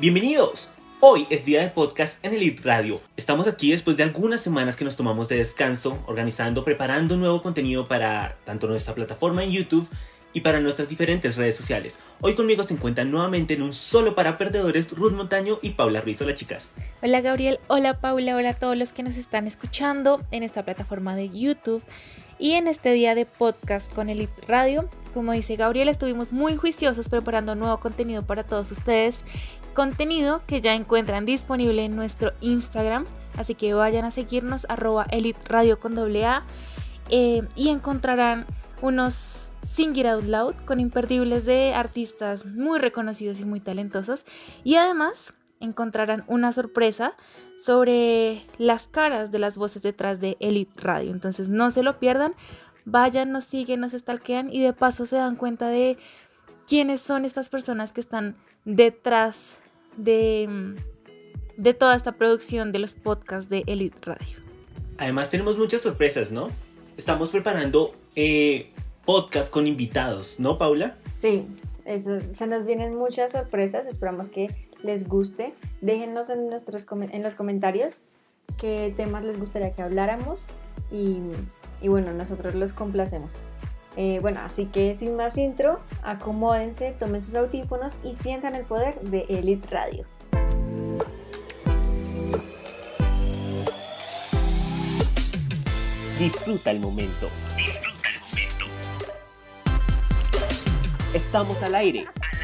Bienvenidos. Hoy es día de podcast en Elite Radio. Estamos aquí después de algunas semanas que nos tomamos de descanso, organizando, preparando nuevo contenido para tanto nuestra plataforma en YouTube y para nuestras diferentes redes sociales. Hoy conmigo se encuentran nuevamente en un solo para perdedores Ruth Montaño y Paula Ruiz. Hola chicas. Hola Gabriel, hola Paula, hola a todos los que nos están escuchando en esta plataforma de YouTube y en este día de podcast con Elite Radio. Como dice Gabriel, estuvimos muy juiciosos preparando nuevo contenido para todos ustedes contenido que ya encuentran disponible en nuestro Instagram. Así que vayan a seguirnos arroba Elite Radio con doble A eh, y encontrarán unos Sing It Out Loud con imperdibles de artistas muy reconocidos y muy talentosos. Y además encontrarán una sorpresa sobre las caras de las voces detrás de Elite Radio. Entonces no se lo pierdan, vayan, nos siguen, nos stalkean y de paso se dan cuenta de quiénes son estas personas que están detrás de, de toda esta producción de los podcasts de Elite Radio. Además tenemos muchas sorpresas, ¿no? Estamos preparando eh, podcast con invitados, ¿no, Paula? Sí, eso, se nos vienen muchas sorpresas, esperamos que les guste. Déjenos en, nuestros, en los comentarios qué temas les gustaría que habláramos y, y bueno, nosotros los complacemos. Eh, bueno, así que sin más intro, acomódense, tomen sus audífonos y sientan el poder de Elite Radio. Disfruta el momento. Estamos al aire. Al.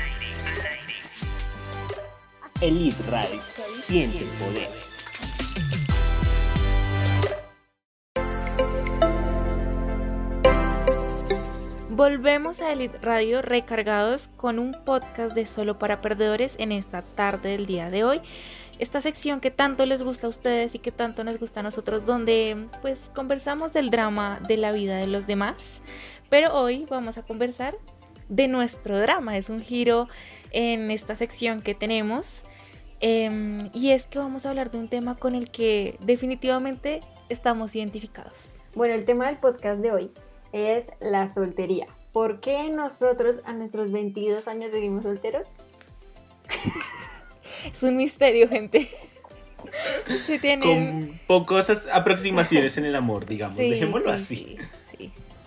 Elite Radio. Siente el poder. Volvemos a Elite Radio recargados con un podcast de solo para perdedores en esta tarde del día de hoy. Esta sección que tanto les gusta a ustedes y que tanto nos gusta a nosotros, donde pues conversamos del drama de la vida de los demás. Pero hoy vamos a conversar de nuestro drama. Es un giro en esta sección que tenemos. Em, y es que vamos a hablar de un tema con el que definitivamente estamos identificados. Bueno, el tema del podcast de hoy es la soltería. ¿Por qué nosotros a nuestros 22 años seguimos solteros? es un misterio, gente. Con pocas aproximaciones en el amor, digamos. Dejémoslo así.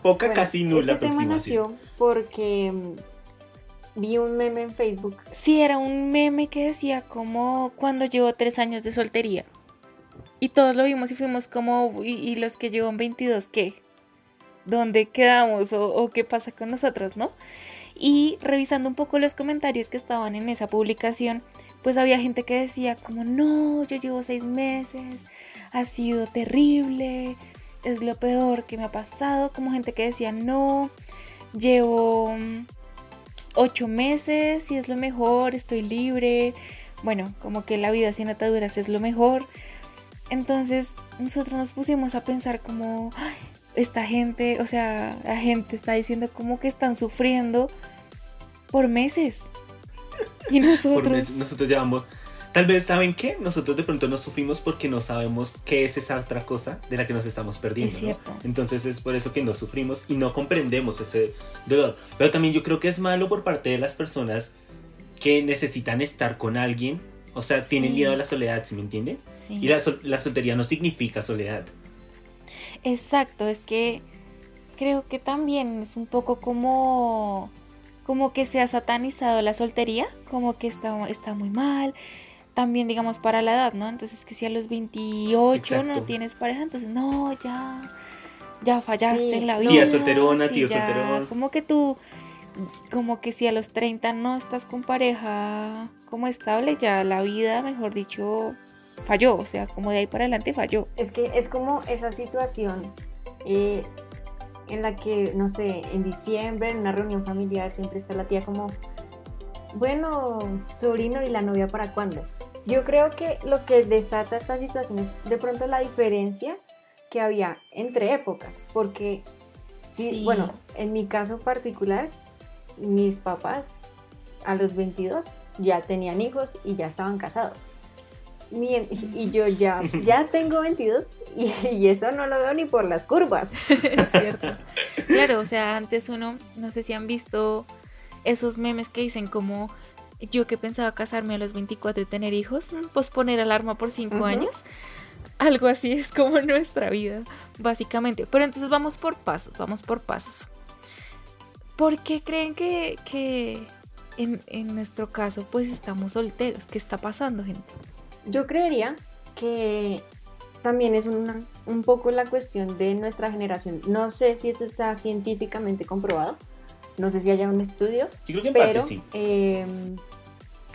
Poca, casi nula este aproximación. nació porque mm, vi un meme en Facebook. Sí, era un meme que decía como cuando llevo tres años de soltería. Y todos lo vimos y fuimos como, ¿y, los que llevan 22 qué? dónde quedamos o, qué pasa con nosotros, ¿no? Y revisando un poco los comentarios que estaban en esa publicación, pues había gente que decía como, no, yo llevo seis meses, ha sido terrible, es lo peor que me ha pasado, como gente que decía, no, llevo mm, ocho meses y es lo mejor, estoy libre, bueno, como que la vida sin ataduras es lo mejor. Entonces nosotros nos pusimos a pensar como, esta gente, o sea, la gente está diciendo como que están sufriendo por meses. Y nosotros... nosotros llevamos... Tal vez, ¿saben qué? Nosotros de pronto no sufrimos porque no sabemos qué es esa otra cosa de la que nos estamos perdiendo. Entonces es por eso que no sufrimos y no comprendemos ese dolor. Pero también yo creo que es malo por parte de las personas que necesitan estar con alguien. O sea, tienen miedo a la soledad, ¿sí me entienden? Y la, la soltería no significa soledad. Exacto, es que creo que también es un poco como como que se ha satanizado la soltería, como que está, está muy mal, también digamos para la edad, ¿no? Entonces que si a los 28 no tienes pareja, entonces no, ya, ya fallaste en la vida. Tía solterona, tío solterón. Como que tú, como que si a los 30 no estás con pareja como estable, ya la vida, mejor dicho, falló, o sea, como de ahí para adelante falló. Es que es como esa situación eh, en la que, no sé, en diciembre, en una reunión familiar, siempre está la tía como, bueno, sobrino y la novia para cuándo. Yo creo que lo que desata esta situación es de pronto la diferencia que había entre épocas, porque, sí. bueno, en mi caso particular, mis papás a los 22 ya tenían hijos y ya estaban casados. y yo ya, ya tengo 22 y, eso no lo veo ni por las curvas. es cierto. Claro, o sea, antes uno, no sé si han visto esos memes que dicen como yo que pensaba casarme a los 24 y tener hijos, pues poner alarma por 5 años. Algo así es como nuestra vida, básicamente. Pero entonces vamos por pasos, vamos por pasos. ¿Por qué creen que, que en, en nuestro caso pues estamos solteros? ¿Qué está pasando, gente? Yo creería que también es una, un poco la cuestión de nuestra generación. No sé si esto está científicamente comprobado, no sé si haya un estudio, pero em,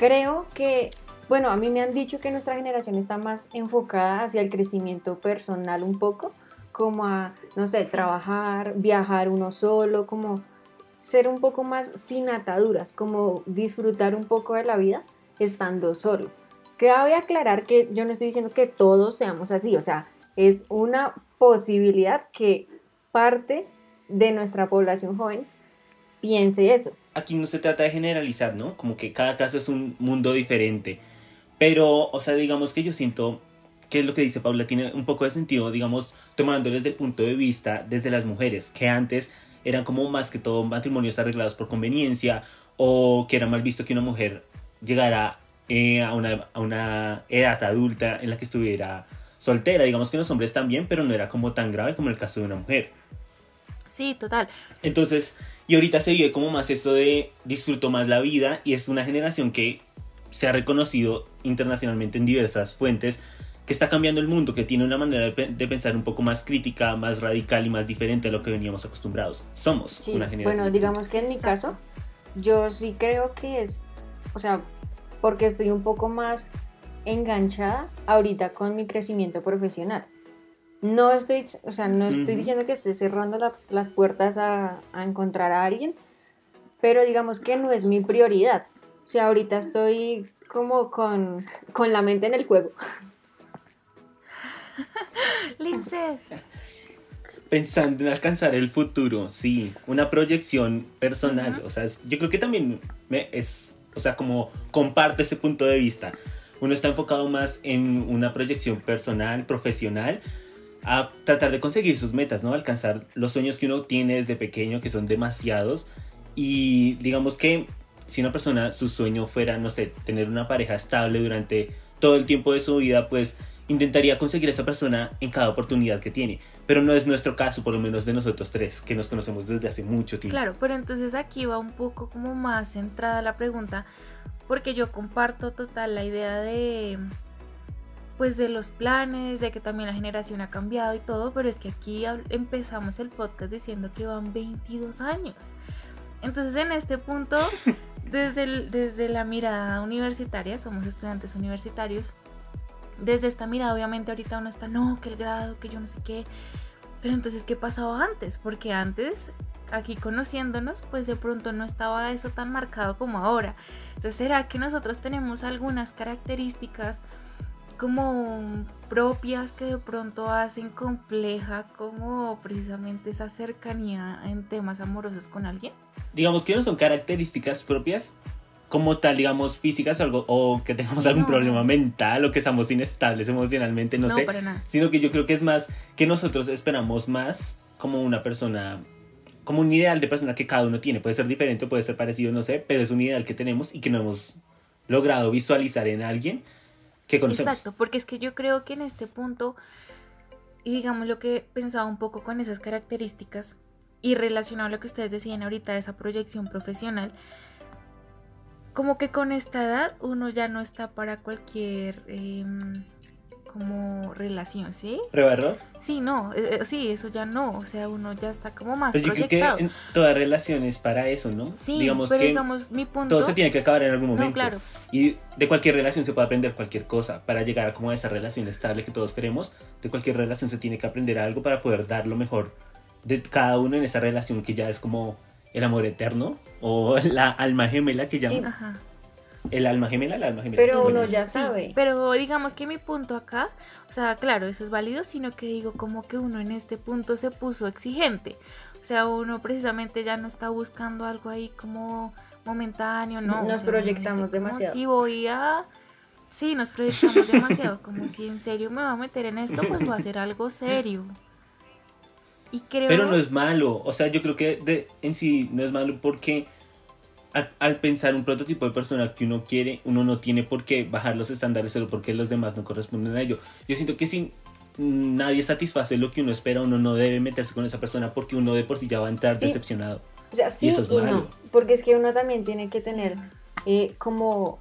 creo que, bueno, a mí me han dicho que nuestra generación está más enfocada hacia el crecimiento personal un poco, como a, no sé, trabajar, viajar uno solo, como ser un poco más sin ataduras, como disfrutar un poco de la vida estando solo. Cabe aclarar que yo no estoy diciendo que todos seamos así, o sea, es una posibilidad que parte de nuestra población joven piense eso. Aquí no se trata de generalizar, ¿no? Como que cada caso es un mundo diferente. Pero, o sea, digamos que yo siento que lo que dice Paula tiene un poco de sentido, digamos, tomándolo desde el punto de vista desde las mujeres, que antes eran como más que todo matrimonios arreglados por conveniencia o que era mal visto que una mujer llegara eh, a, una, a una edad adulta en la que estuviera soltera. Digamos que los hombres también, pero no era como tan grave como el caso de una mujer. Sí, total. Entonces, y ahorita se vive como más esto de disfruto más la vida y es una generación que se ha reconocido internacionalmente en diversas fuentes que está cambiando el mundo, que tiene una manera de, pensar un poco más crítica, más radical y más diferente a lo que veníamos acostumbrados. Somos una generación. Bueno, digamos que en mi caso, yo sí creo que es, o sea, porque estoy un poco más enganchada ahorita con mi crecimiento profesional. No estoy, o sea, no estoy diciendo que esté cerrando las, puertas a, a, encontrar a alguien, pero digamos que no es mi prioridad. O sea, ahorita estoy como con, con la mente en el juego. Linces. Pensando en alcanzar el futuro, sí, una proyección personal. O sea, yo creo que también me, es, o sea, como comparte ese punto de vista. Uno está enfocado más en una proyección personal, profesional, a tratar de conseguir sus metas, ¿no? Alcanzar los sueños que uno tiene desde pequeño, que son demasiados. Y digamos que si una persona, su sueño fuera, no sé, tener una pareja estable durante todo el tiempo de su vida, pues intentaría conseguir a esa persona en cada oportunidad que tiene. Pero no es nuestro caso, por lo menos de nosotros tres, que nos conocemos desde hace mucho tiempo. Claro, pero entonces aquí va un poco como más centrada la pregunta, porque yo comparto total la idea de pues de los planes, de que también la generación ha cambiado y todo, pero es que aquí empezamos el podcast diciendo que van 22 años. Entonces en este punto, desde, desde la mirada universitaria, somos estudiantes universitarios, desde esta mirada obviamente ahorita uno está, no, que el grado, que yo no sé qué, pero entonces, ¿qué pasaba antes? Porque antes, aquí conociéndonos, pues de pronto no estaba eso tan marcado como ahora. Entonces, ¿será que nosotros tenemos algunas características como propias que de pronto hacen compleja como precisamente esa cercanía en temas amorosos con alguien? Digamos que no son características propias como tal, digamos, físicas o algo, o que tengamos algún problema mental o que seamos inestables emocionalmente, no, sé. Sino que yo creo que es más que nosotros esperamos más como una persona, como un ideal de persona que cada uno tiene. Puede ser diferente, puede ser parecido, no sé, pero es un ideal que tenemos y que no hemos logrado visualizar en alguien Exacto, porque es que yo creo que en este punto, y digamos lo que pensaba un poco con esas características y relacionado a lo que ustedes decían ahorita esa proyección profesional, como que con esta edad uno ya no está para cualquier em, como relación, ¿sí? ¿Prueba error? Sí, no, eh, eh, sí, eso ya no, o sea, uno ya está como más pero proyectado. Yo creo que en toda relación es para eso, ¿no? Sí, digamos pero digamos, mi punto... Todo se tiene que acabar en algún momento. No, claro. Y de cualquier relación se puede aprender cualquier cosa para llegar a como a esa relación estable que todos queremos. De cualquier relación se tiene que aprender algo para poder dar lo mejor de cada uno en esa relación que ya es como el amor eterno o la alma gemela que llaman. Sí. Ajá. El alma gemela, el alma gemela. Pero uno ya sabe. pero digamos que mi punto acá, o sea, claro, eso es válido, sino que digo como que uno en este punto se puso exigente. O sea, uno precisamente ya no está buscando algo ahí como momentáneo, ¿no? Nos proyectamos demasiado. Si voy a Sí, nos proyectamos demasiado, como si en serio me va a meter en esto, pues va a ser algo serio. Y creo... Pero no es malo, o sea, yo creo que de, en sí no es malo porque al, pensar un prototipo de persona que uno quiere, uno no tiene por qué bajar los estándares solo porque los demás no corresponden a ello. Yo siento que si nadie satisface lo que uno espera, uno no debe meterse con esa persona porque uno de por sí ya va a entrar decepcionado. O sea, sí y, no, porque es que uno también tiene que tener eh, como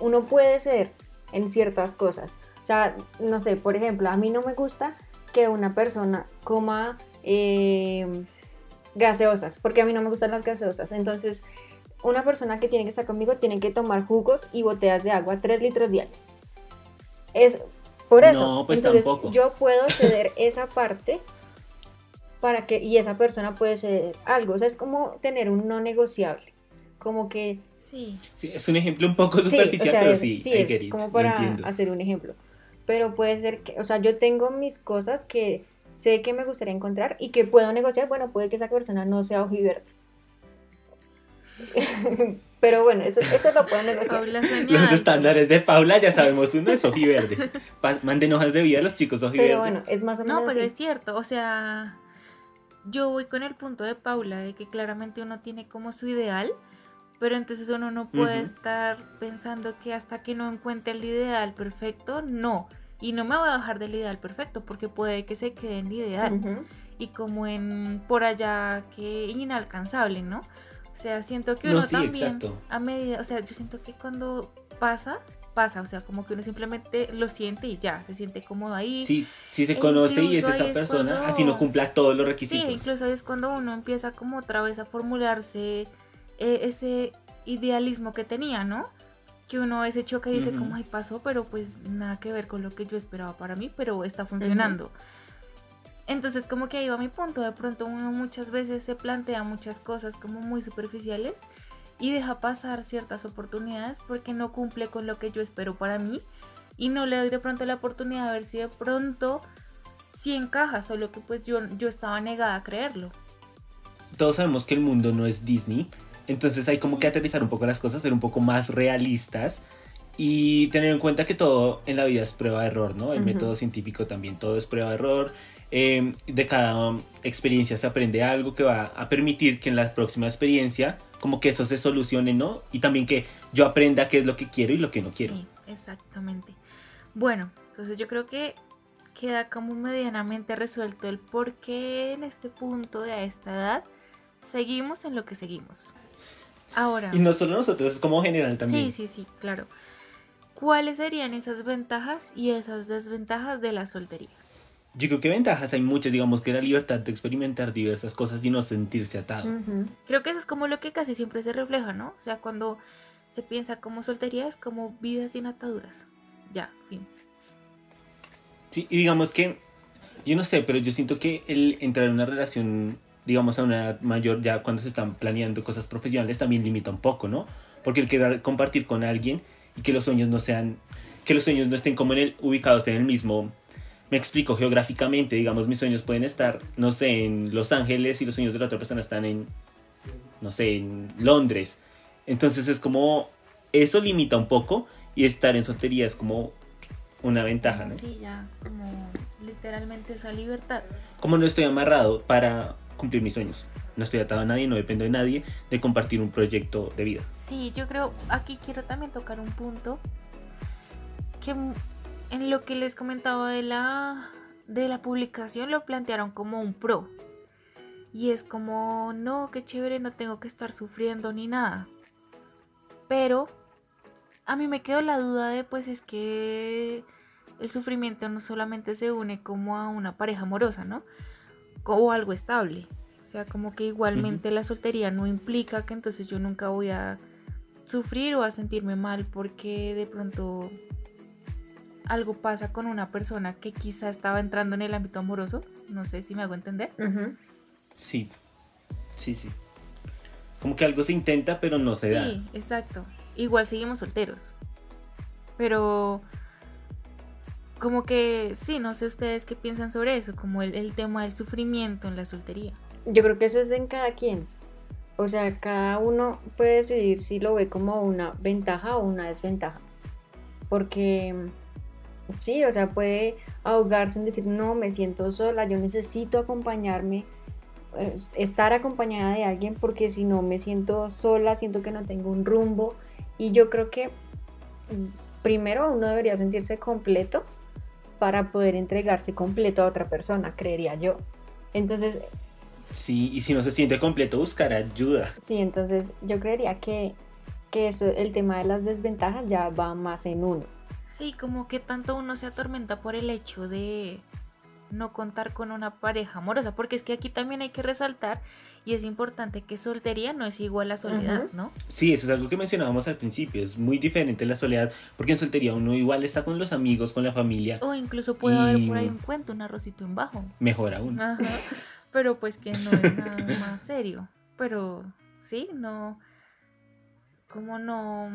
uno puede ser en ciertas cosas. O sea, no sé, por ejemplo, a mí no me gusta que una persona coma eh, gaseosas, porque a mí no me gustan las gaseosas. Entonces, una persona que tiene que estar conmigo tiene que tomar jugos y botellas de agua, 3 litros diarios. Es por eso. No, pues Entonces, yo puedo ceder esa parte para que, y esa persona puede ceder algo. O sea, es como tener un no negociable. Como que. Sí. Sí, es un ejemplo un poco superficial, pero sí, sí es como para hacer un ejemplo. Pero puede ser que, o sea, yo tengo mis cosas que sé que me gustaría encontrar y que puedo negociar. Bueno, puede que esa persona no sea ojiverde Pero bueno, eso, eso lo pueden negociar. Los estándares de Paula ya sabemos, uno es ojiverde. Manden hojas de vida a los chicos ojiverdes. Pero bueno, es más o menos No, pero es cierto, o sea, yo voy con el punto de Paula de que claramente uno tiene como su ideal, pero entonces uno no puede estar pensando que hasta que no encuentre el ideal perfecto, no. Y no me voy a bajar del ideal perfecto porque puede que se quede en ideal. Y como en por allá que inalcanzable, ¿no? O sea, siento que uno también a medida, o sea, yo siento que cuando pasa, pasa, o sea, como que uno simplemente lo siente y ya, se siente cómodo ahí. Sí, sí se conoce y es esa persona, así no cumpla todos los requisitos. Sí, incluso es cuando uno empieza como otra vez a formularse eh, ese idealismo que tenía, ¿no? Que uno ese choque dice como, ay, pasó, pero pues nada que ver con lo que yo esperaba para mí, pero está funcionando. Entonces como que ahí va mi punto, de pronto uno muchas veces se plantea muchas cosas como muy superficiales y deja pasar ciertas oportunidades porque no cumple con lo que yo espero para mí. Y no le doy de pronto la oportunidad a ver si de pronto sí encaja, solo que pues yo, yo estaba negada a creerlo. Todos sabemos que el mundo no es Disney, entonces hay como que aterrizar un poco las cosas, ser un poco más realistas y tener en cuenta que todo en la vida es prueba de error, ¿no? El método científico también todo es prueba de error Em, de cada experiencia se aprende algo que va a permitir que en la próxima experiencia como que eso se solucione, ¿no? Y también que yo aprenda qué es lo que quiero y lo que no quiero. Sí, exactamente. Bueno, entonces yo creo que queda como medianamente resuelto el por qué en este punto de a esta edad seguimos en lo que seguimos. Ahora. Y no solo nosotros, es como general también. Sí, sí, sí, claro. ¿Cuáles serían esas ventajas y esas desventajas de la soltería? Yo creo que ventajas hay muchas, digamos que la libertad de experimentar diversas cosas y no sentirse atado. Creo que eso es como lo que casi siempre se refleja, ¿no? O sea, cuando se piensa como soltería es como vidas sin ataduras. Ya, fin. Sí, y digamos que, yo no sé, pero yo siento que el entrar en una relación, digamos, a una edad mayor, ya cuando se están planeando cosas profesionales, también limita un poco, ¿no? Porque el querer compartir con alguien y que los sueños no sean, que los sueños no estén como en el, ubicados en el mismo me explico geográficamente, digamos, mis sueños pueden estar, no sé, en Los Ángeles y los sueños de la otra persona están en, no sé, en Londres. Entonces es como, eso limita un poco y estar en soltería es como una ventaja, ¿no? Sí, ya, como literalmente esa libertad. Como no estoy amarrado para cumplir mis sueños. No estoy atado a nadie, no dependo de nadie de compartir un proyecto de vida. Sí, yo creo, aquí quiero también tocar un punto que en lo que les comentaba de la, de la publicación lo plantearon como un pro. Y es como, no, qué chévere, no tengo que estar sufriendo ni nada. Pero a mí me quedó la duda de, pues es que el sufrimiento no solamente se une como a una pareja amorosa, ¿no? O algo estable. O sea, como que igualmente la soltería no implica que entonces yo nunca voy a sufrir o a sentirme mal porque de pronto algo pasa con una persona que quizá estaba entrando en el ámbito amoroso. No sé si me hago entender. Sí, sí, sí. Como que algo se intenta, pero no se da. Sí, exacto. Igual seguimos solteros. Pero como que sí, no sé ustedes qué piensan sobre eso, como el, el tema del sufrimiento en la soltería. Yo creo que eso es en cada quien. O sea, cada uno puede decidir si lo ve como una ventaja o una desventaja porque sí, o sea, puede ahogarse en decir, no, me siento sola, yo necesito acompañarme, estar acompañada de alguien, porque si no me siento sola, siento que no tengo un rumbo. Y yo creo que mm, primero uno debería sentirse completo para poder entregarse completo a otra persona, creería yo. Entonces... Sí, y si no se siente completo, buscar ayuda. Sí, entonces yo creería que, que eso, el tema de las desventajas ya va más en uno. Sí, como que tanto uno se atormenta por el hecho de no contar con una pareja amorosa, porque es que aquí también hay que resaltar y es importante que soltería no es igual a soledad, ¿no? Sí, eso es algo que mencionábamos al principio, es muy diferente la soledad, porque en soltería uno igual está con los amigos, con la familia. O incluso puede haber por ahí un cuento, un arrocito en bajo. Mejor aún. Ajá, pero pues que no es nada más serio, pero sí, no, como no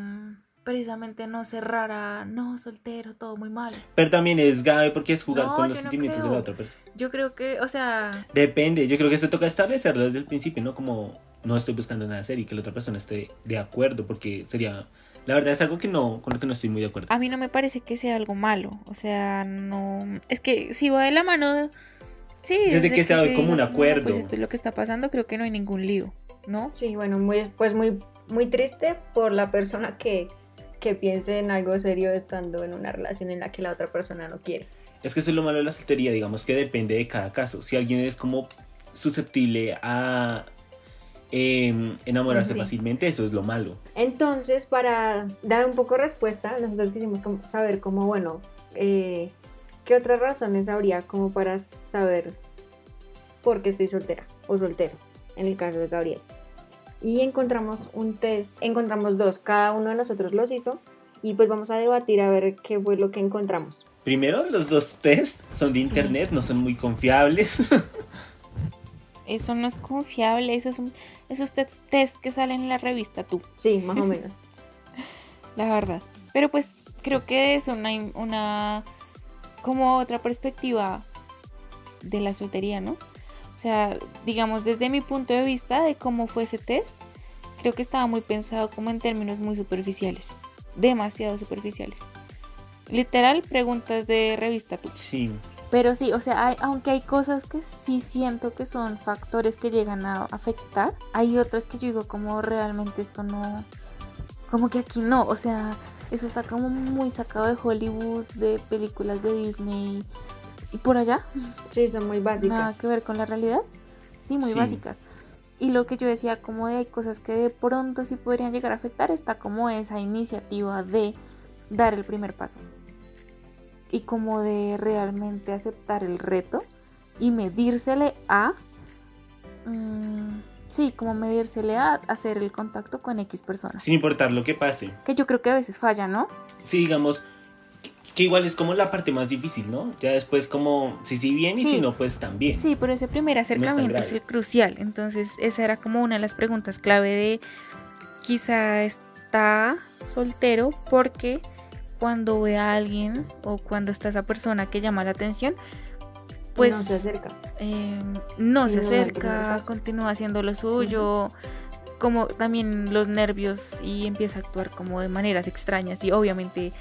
precisamente no cerrara, no, soltero, todo muy mal. Pero también es grave porque es jugar con los sentimientos de la otra persona. Yo creo que, o sea... Depende, yo creo que se toca establecerlo desde el principio, ¿no? Como no estoy buscando nada serio y que la otra persona esté de acuerdo, porque sería... La verdad es algo que no, con lo que no estoy muy de acuerdo. A mí no me parece que sea algo malo, o sea, no... Es que si va de la mano... Sí, desde, que, sea como un acuerdo. pues esto es lo que está pasando, creo que no hay ningún lío, ¿no? Sí, bueno, muy, pues muy, muy triste por la persona que que piense en algo serio estando en una relación en la que la otra persona no quiere. Es que eso es lo malo de la soltería, digamos que depende de cada caso. Si alguien es como susceptible a em, enamorarse fácilmente, eso es lo malo. Entonces, para dar un poco de respuesta, nosotros quisimos saber cómo, bueno, eh, qué otras razones habría como para saber por qué estoy soltera o soltero, en el caso de Gabriel y encontramos un test, encontramos dos, cada uno de nosotros los hizo y pues vamos a debatir a ver qué fue lo que encontramos. Primero, los dos test son de internet, no son muy confiables. Eso no es confiable, esos son esos test, que salen en la revista tú. Sí, más o menos. la verdad. Pero pues creo que es una, una como otra perspectiva de la soltería, ¿no? O sea, digamos, desde mi punto de vista de cómo fue ese test, creo que estaba muy pensado como en términos muy superficiales, demasiado superficiales. Literal, preguntas de revista tú. Sí. Pero sí, o sea, aunque hay cosas que sí siento que son factores que llegan a afectar, hay otras que yo digo como realmente esto no, como que aquí no, o sea, eso está como muy sacado de Hollywood, de películas de Disney, ¿Y por allá? Sí, son muy básicas. Nada que ver con la realidad. Sí, muy básicas. Y lo que yo decía, como de hay cosas que de pronto sí podrían llegar a afectar, está como esa iniciativa de dar el primer paso. Y como de realmente aceptar el reto y medírsele a... Mm, sí, como medírsele a hacer el contacto con X personas. Sin importar lo que pase. Que yo creo que a veces falla, ¿no? Sí, digamos, que igual es como la parte más difícil, ¿no? Ya después como si sí bien y si no, pues también. Sí, pero ese primer acercamiento es, el crucial. Entonces esa era como una de las preguntas clave de quizá está soltero porque cuando ve a alguien o cuando está esa persona que llama la atención, pues no se acerca. Em, no se acerca, continúa haciendo lo suyo. como también los nervios y empieza a actuar como de maneras extrañas y obviamente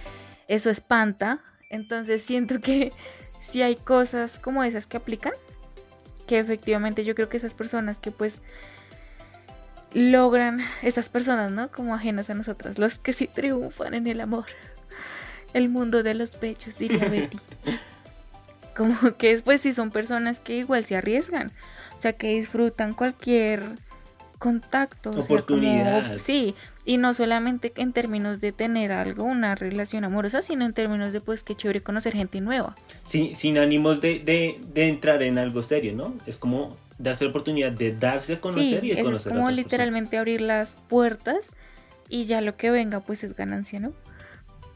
eso espanta. Entonces siento que si hay cosas como esas que aplican, que efectivamente yo creo que esas personas que pues logran, estas personas, ¿no? Como ajenas a nosotras, los que sí triunfan en el amor, el mundo de los pechos, diría Betty. Como que después sí son personas que igual se arriesgan, o sea, que disfrutan cualquier contacto. Oportunidad. sí, y no solamente en términos de tener algo, una relación amorosa, sino en términos de pues que chévere conocer gente nueva. Sí, sin ánimos de, de, entrar en algo serio, ¿no? Es como darse la oportunidad de darse a conocer y de conocer es como literalmente abrir las puertas y ya lo que venga pues es ganancia, ¿no?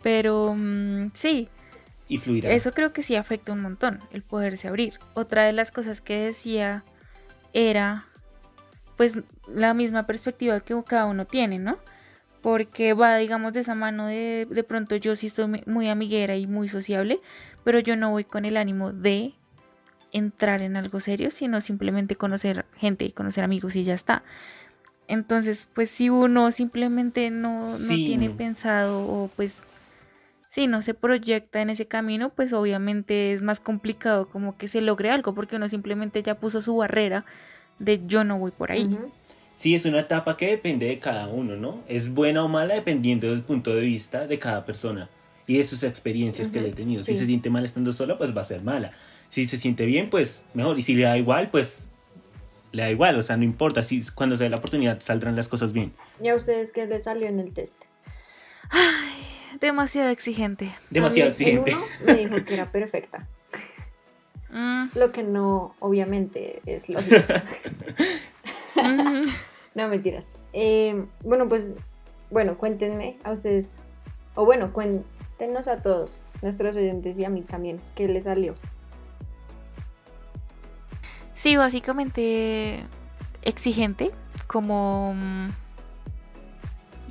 Pero mm, sí. Y fluirá. Eso creo que sí afecta un montón, el poderse abrir. Otra de las cosas que decía era pues la misma perspectiva que cada uno tiene, ¿no? Porque va, digamos, de esa mano de, de pronto yo sí soy muy amiguera y muy sociable, pero yo no voy con el ánimo de entrar en algo serio, sino simplemente conocer gente y conocer amigos y ya está. Entonces, pues si uno simplemente no, no tiene pensado o pues si no se proyecta en ese camino, pues obviamente es más complicado como que se logre algo, porque uno simplemente ya puso su barrera de yo no voy por ahí. Sí, es una etapa que depende de cada uno, ¿no? Es buena o mala dependiendo del punto de vista de cada persona y de sus experiencias que le he tenido. Si se siente mal estando sola, pues va a ser mala. Si se siente bien, pues mejor. Y si le da igual, pues le da igual. O sea, no importa. Si cuando se dé la oportunidad saldrán las cosas bien. ¿Y a ustedes qué les salió en el test? Ay, demasiado exigente. Demasiado exigente. me dijo que era perfecta. Mm. Lo que no, obviamente, es lógico. no, mentiras. Eh, bueno, pues, bueno, cuéntenme a ustedes, o bueno, cuéntenos a todos, nuestros oyentes y a mí también, qué les salió. Sí, básicamente exigente, como... Mm,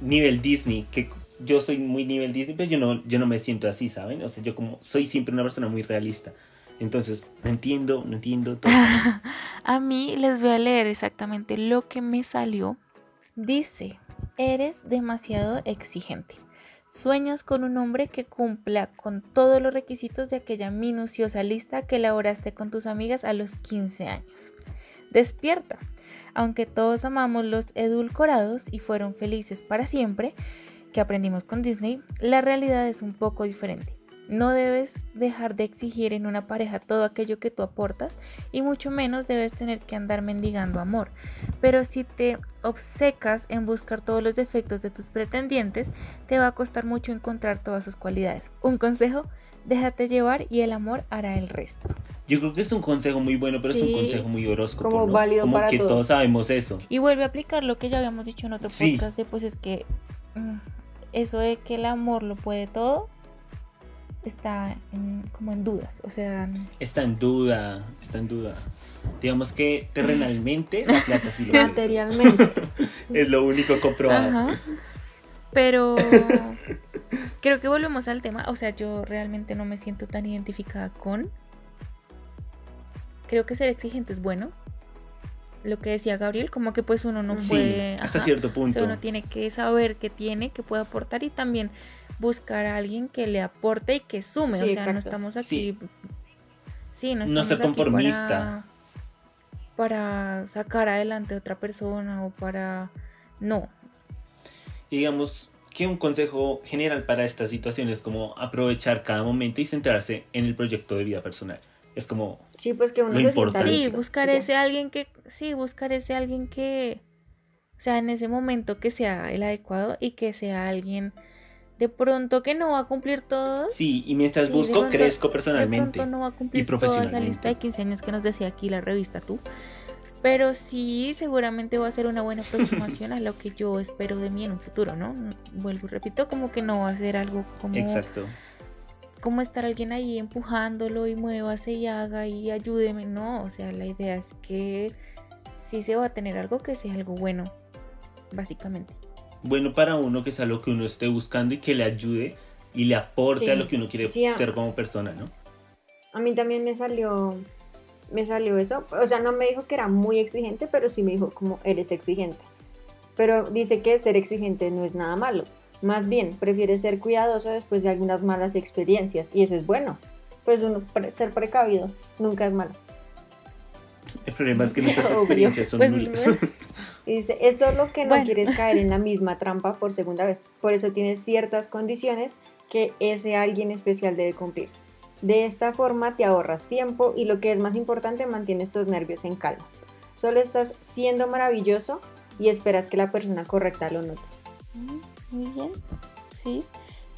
Nivel Disney, que yo soy muy nivel Disney, pero yo no, yo no me siento así, ¿saben? O sea, yo como soy siempre una persona muy realista. Entonces, no entiendo, no entiendo todo. a mí les voy a leer exactamente lo que me salió. Dice, eres demasiado exigente. Sueñas con un hombre que cumpla con todos los requisitos de aquella minuciosa lista que elaboraste con tus amigas a los 15 años. Despierta. Aunque todos amamos los edulcorados y fueron felices para siempre, que aprendimos con Disney, la realidad es un poco diferente. No debes dejar de exigir en una pareja todo aquello que tú aportas y mucho menos debes tener que andar mendigando amor. Pero si te obcecas en buscar todos los defectos de tus pretendientes, te va a costar mucho encontrar todas sus cualidades. Un consejo, déjate llevar y el amor hará el resto. Yo creo que es un consejo muy bueno, pero es un consejo muy horóscopo. Como válido como que todos. sabemos eso. Y vuelve a aplicar lo que ya habíamos dicho en otro podcast de pues es que mm, eso de que el amor lo puede todo está como en dudas, o sea... Está en duda, está en duda. Digamos que terrenalmente la plata sí lo Materialmente. es lo único comprobado. Pero creo que volvemos al tema, o sea, yo realmente no me siento tan identificada con... Creo que ser exigente es bueno, lo que decía Gabriel, como que pues uno no puede... Hasta cierto punto. uno tiene que saber qué tiene, qué puede aportar y también buscar a alguien que le aporte y que sume. o sea, no estamos aquí... Sí, no, estamos ser conformista. Para, sacar adelante a otra persona o para... No. digamos que un consejo general para estas situaciones es como aprovechar cada momento y centrarse en el proyecto de vida personal es como sí pues que uno se sí buscar ese alguien que sí buscar ese alguien que sea en ese momento que sea el adecuado y que sea alguien de pronto que no va a cumplir todos. Sí y mientras busco crezco personalmente de pronto no va a cumplir y profesionalmente toda la lista de 15 años que nos decía aquí la revista tú pero sí seguramente va a ser una buena aproximación a lo que yo espero de mí en un futuro no vuelvo y repito como que no va a ser algo como exacto como estar alguien ahí empujándolo y muévase y haga y ayúdeme. No, o sea, la idea es que sí se va a tener algo que sea algo bueno, básicamente. Bueno para uno que sea lo que uno esté buscando y que le ayude y le aporte a lo que uno quiere ser como persona, ¿no? A mí también me salió, me salió eso. O sea, no me dijo que era muy exigente, pero sí me dijo como eres exigente. Pero dice que ser exigente no es nada malo. Más bien, prefiere ser cuidadoso después de algunas malas experiencias y eso es bueno. Pues uno, ser precavido nunca es malo. El problema es que nuestras experiencias son pues, nulas. Y dice, es solo que no quieres caer en la misma trampa por segunda vez. Por eso tienes ciertas condiciones que ese alguien especial debe cumplir. De esta forma te ahorras tiempo y lo que es más importante, mantienes tus nervios en calma. Solo estás siendo maravilloso y esperas que la persona correcta lo note. Muy bien. Sí,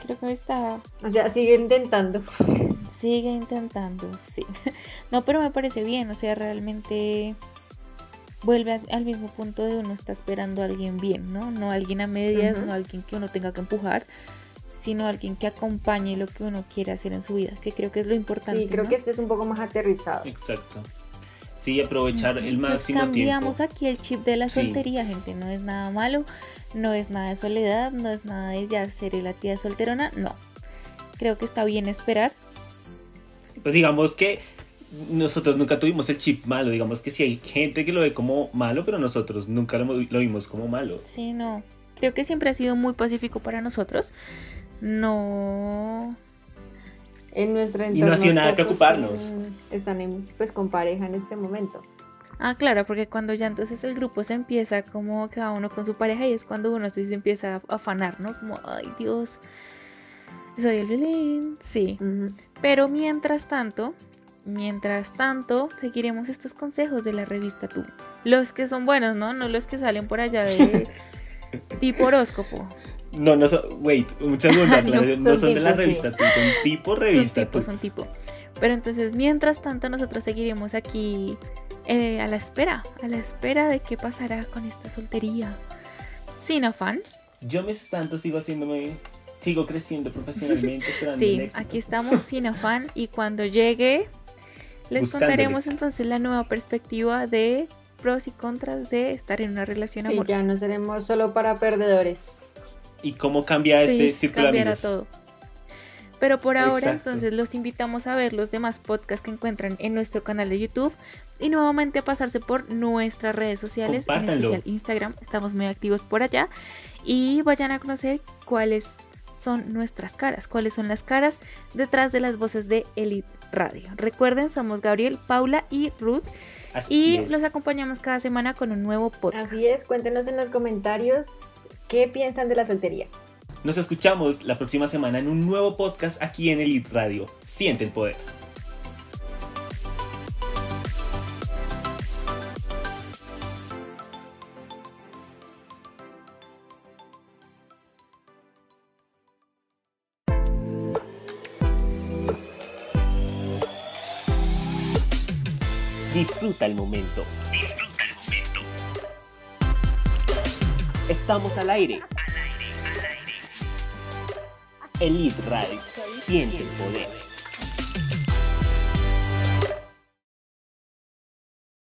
creo que está. O sea, sigue intentando. Sigue intentando, sí. No, pero me parece bien, o sea, realmente vuelve al mismo punto de uno está esperando a alguien bien, ¿no? No alguien a medias, no alguien que uno tenga que empujar, sino alguien que acompañe lo que uno quiere hacer en su vida, que creo que es lo importante. Sí, creo que este es un poco más aterrizado. Exacto. Sí, aprovechar el máximo cambiamos aquí el chip de la soltería, gente, no es nada malo no es nada de soledad, no es nada de ya ser la tía solterona, no. Creo que está bien esperar. Pues digamos que nosotros nunca tuvimos el chip malo, digamos que sí hay gente que lo ve como malo, pero nosotros nunca lo, vimos como malo. Sí, no. Creo que siempre ha sido muy pacífico para nosotros. No. En entorno. Y no ha sido nada de preocuparnos. Están pues con pareja en este momento. Ah, claro, porque cuando ya entonces el grupo se empieza como cada uno con su pareja y es cuando uno se empieza a afanar, ¿no? Como, ay Dios, soy el violín. Sí. Pero mientras tanto, mientras tanto, seguiremos estos consejos de la revista Tú. Los que son buenos, ¿no? No los que salen por allá de tipo horóscopo. No, no son, wait, muchas preguntas, no, son, de la revista Tú, son tipo revista son tipo, Son tipo. Pero entonces, mientras tanto, nosotros seguiremos aquí eh, a la espera, a la espera de qué pasará con esta soltería. Sin afán. Yo, mientras tanto, sigo haciéndome sigo creciendo profesionalmente. sí, aquí estamos sin afán y cuando llegue les contaremos entonces la nueva perspectiva de pros y contras de estar en una relación sí, ya no seremos solo para perdedores. ¿Y cómo cambia este círculo cambiará todo. Pero por ahora entonces los invitamos a ver los demás podcasts que encuentran en nuestro canal de YouTube y nuevamente a pasarse por nuestras redes sociales, en especial Instagram, estamos muy activos por allá y vayan a conocer cuáles son nuestras caras, cuáles son las caras detrás de las voces de Elite Radio. Recuerden, somos Gabriel, Paula y Ruth. y los acompañamos cada semana con un nuevo podcast. Así es, cuéntenos en los comentarios qué piensan de la soltería. Nos escuchamos la próxima semana en un nuevo podcast aquí en Elite Radio. Siente el poder. Disfruta el momento. Disfruta el momento. Estamos al aire. Elite Radio. Siente el poder.